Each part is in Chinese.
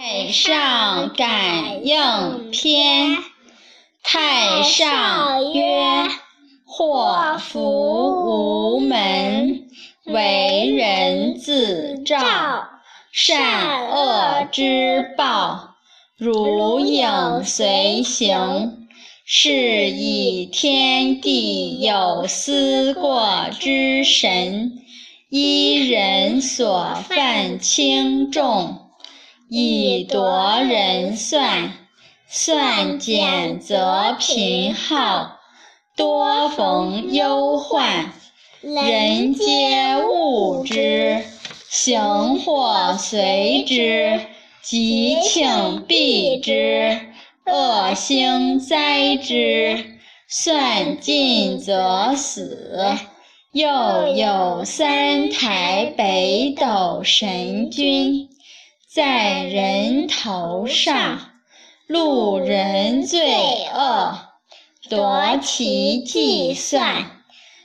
太上感应篇，太上曰：祸福无门，为人自照。善恶之报，如影随形。是以天地有思过之神，依人所犯轻重。以夺人算，算减则贫耗，多逢忧患，人皆恶之，行祸随之，吉庆避之，恶星灾之。算尽则死。又有三台北斗神君。在人头上，路人罪恶，夺其计算。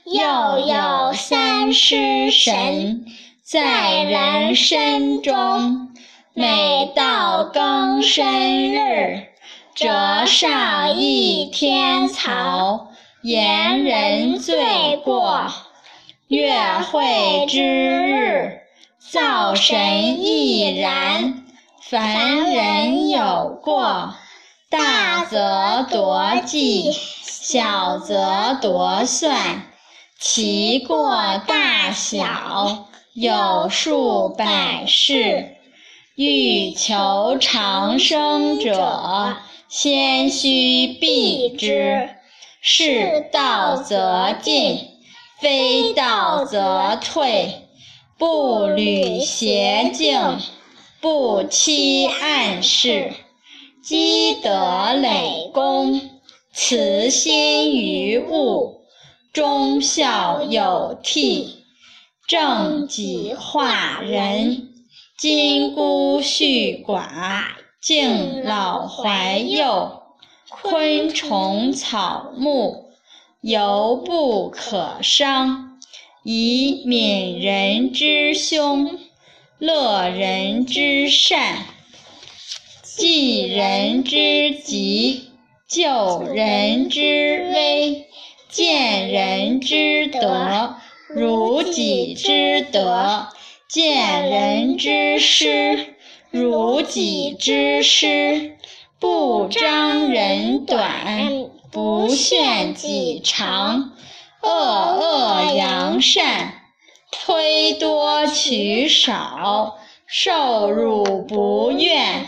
又有三尸神，在人身中，每到更生日，折上一天草，言人罪过。月会之日。灶神亦然。凡人有过，大则夺计，小则夺算。其过大小，有数百事。欲求长生者，先须避之。是道则进，非道则退。不履邪径，不欺暗室，积德累功，慈心于物，忠孝有悌，正己化人，金孤恤寡，敬老怀幼，昆虫草木，犹不可伤。以悯人之凶，乐人之善，济人之急，救人之危，见人之德，如己之德；见人之失，如己之失。不张人短，不炫己长。恶恶扬善，推多取少，受辱不怨，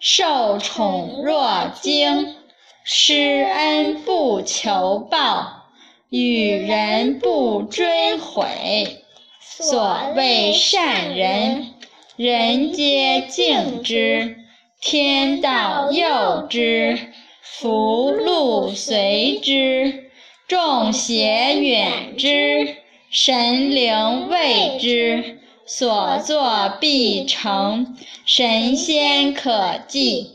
受宠若惊，施恩不求报，与人不追悔。所谓善人，人皆敬之，天道佑之，福禄随之。众邪远之，神灵畏之，所作必成，神仙可祭。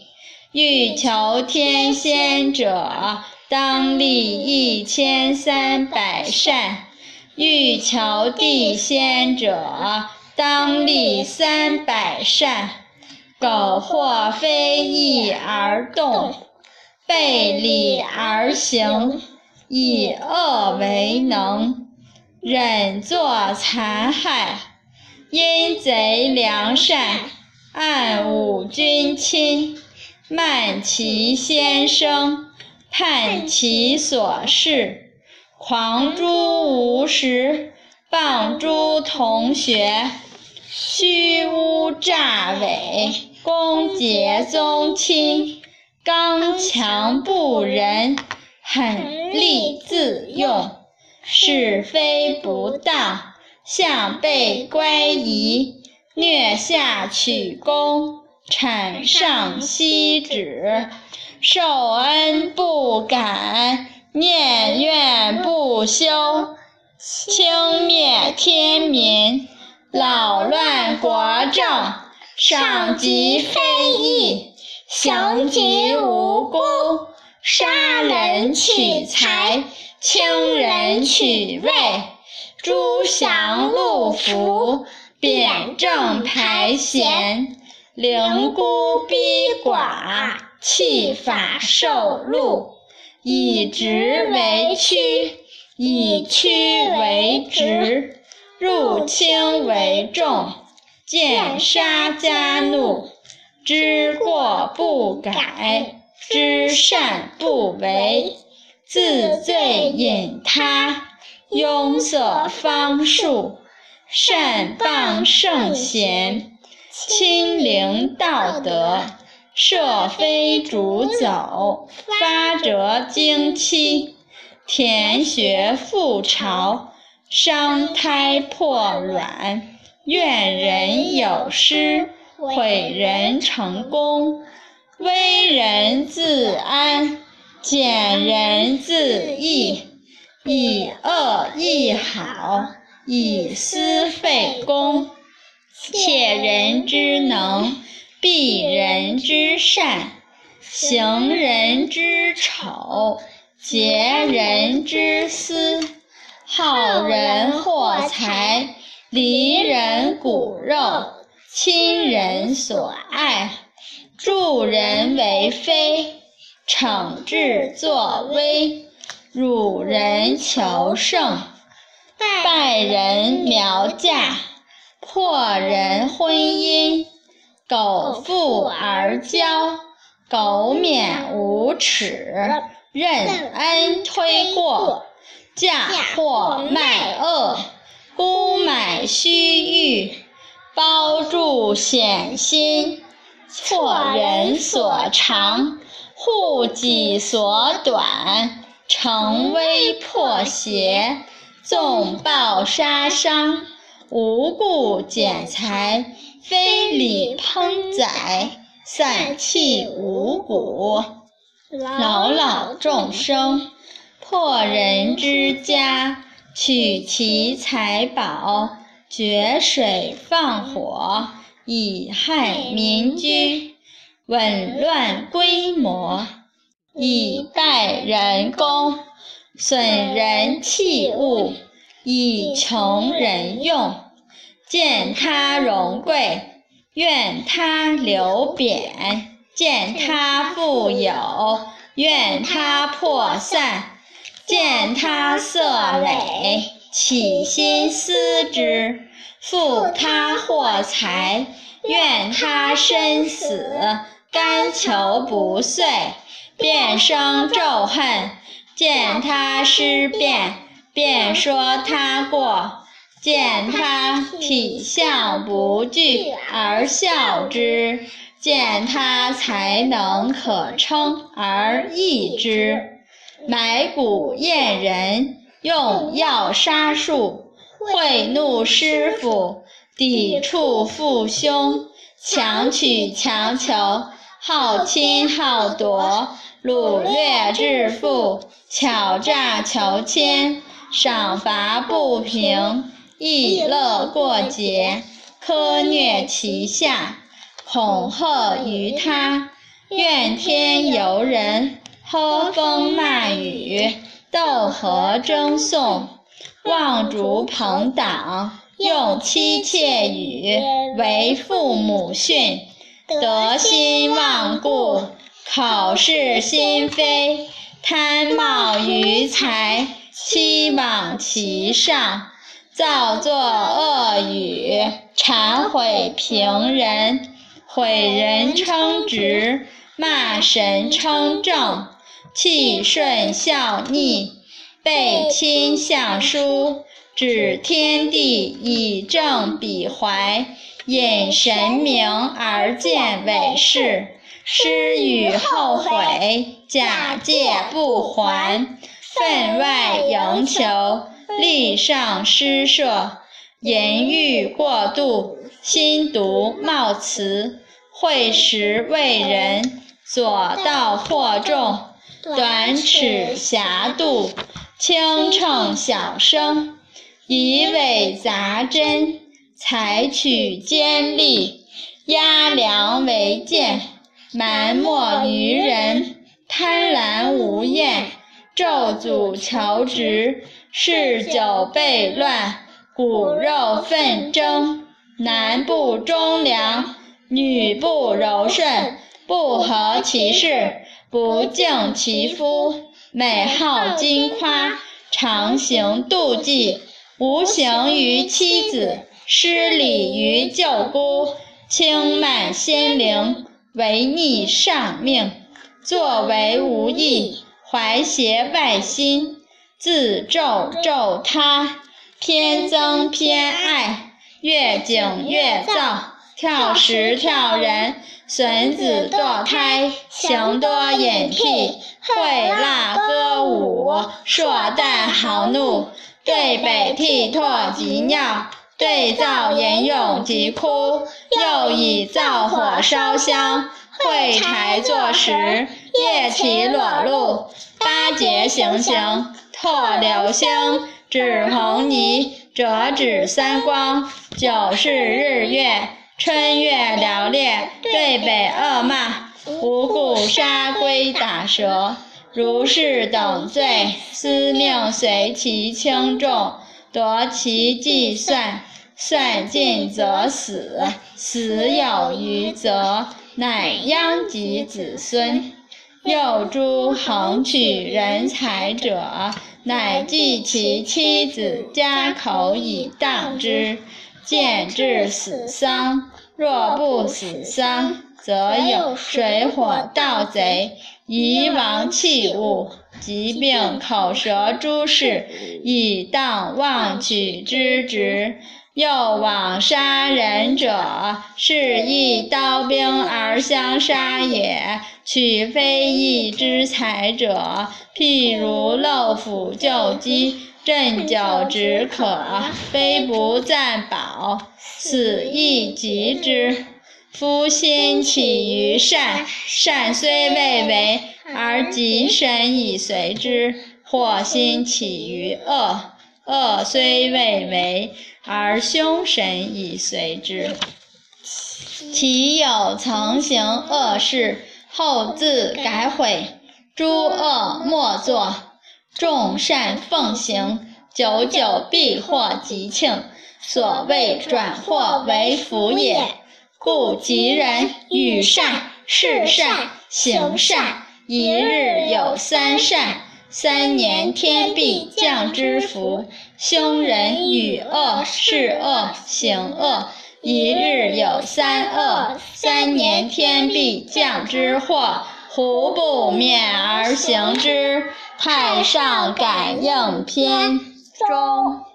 欲求天仙者，当立一千三百善；欲求地仙者，当立三百善。苟或非义而动，背礼而行。以恶为能，忍作残害；阴贼良善，暗侮君亲，慢其先生，叛其所事，狂诸无实，谤诸同学，虚诬诈伪，攻讦宗亲，刚强不仁。狠戾自用，是非不当，向背乖疑，虐下取功，产上息止，受恩不感，念怨不休，轻蔑天民，扰乱国政，赏及非义，刑及无辜。杀人取财，轻人取位，诛降戮服，贬正排贤，凌孤逼寡，弃法受禄。以直为曲，以曲为直，入轻为重，见杀加怒。知过不改，知善不为，自罪引他，庸塞方术。善谤圣贤，亲临道德，涉非主走，发折经期，填穴覆巢，伤胎破卵，怨人有失，毁人成功，危人自安，减人自益，以恶易好。以私废公，窃人之能，避人之善，行人之丑，结人之私，好人获财，离人骨肉，亲人所爱，助人为非，惩治作威，辱人求胜。败人苗嫁，破人婚姻，苟富而骄，苟免无耻，任恩推过，嫁祸卖恶，沽买虚誉，包住险心，错人所长，护己所短，成危破邪。纵暴杀伤，无故减财，非礼烹宰，散弃五谷，扰扰众生，破人之家，取其财宝，决水放火，以害民居，紊乱规模，以待人工。损人器物，以穷人用；见他荣贵，愿他流贬；见他富有，愿他破散；见他色美，起心思之；负他获财，怨他身死；甘求不遂，便生咒恨。见他失变，便说他过；见他体相不具，而笑之；见他才能可称，而异之。买骨验人，用药杀术，贿赂师傅，抵触父兄，强取强求，好侵好夺。掳掠致富，巧诈求签，赏罚不平，逸乐过节，苛虐其下，恐吓于他，怨天尤人，喝风骂雨，斗和争讼，望竹朋党，用妻妾语，为父母训，得心忘故。口是心非，贪冒于财，欺罔其上，造作恶语，谗毁平人，毁人称直，骂神称正，气顺孝逆，背亲向疏，指天地以正彼怀，引神明而见伪事。施与后悔，假借不还，分外营求，力上施舍，淫欲过度，心毒冒辞，会时为人，左道惑众，短尺狭度，轻秤小声，以伪杂真，采取尖利，压梁为剑。埋没于人，贪婪无厌，咒诅求直，嗜酒悖乱，骨肉纷争，男不忠良，女不柔顺，不合其事，不敬其夫，美好金夸，常行妒忌，无形于妻子，失礼于舅姑，轻慢先灵，违逆上命，作为无益，怀邪外心，自咒咒他，偏憎偏爱，越境越躁。跳石跳人，损子堕胎，行多隐僻，会辣歌舞，硕诞豪怒，对北涕唾及尿，对灶吟咏及哭，又以灶火烧香，会柴作食，夜起裸露，八节行刑，唾流星，指红泥，折指三光，九是日月。春月寥烈，对北恶骂，无故杀龟打蛇，如是等罪，司命随其轻重，夺其计算，算尽则死，死有余则，乃殃及子孙。又诸横取人财者，乃计其妻子家口以当之。见至死丧，若不死丧，则有水火盗贼、遗亡器物、疾病、口舌诸事，以当妄取之职。又往杀人者，是亦刀兵而相杀也。取非义之财者，譬如漏斧救鸡。鸩酒止渴，非不暂饱，死亦及之。夫心起于善，善虽未为，而己身以随之；或心起于恶，恶虽未为，而凶神以随之。其有曾行恶事，后自改悔，诸恶莫作。众善奉行，久久必获吉庆。所谓转祸为福也。故吉人与善、事善、行善，一日有三善，三年天必降之福。凶人与恶、事恶、行恶，一日有三恶，三年天必降之祸。胡不勉而行之？太上感应篇中。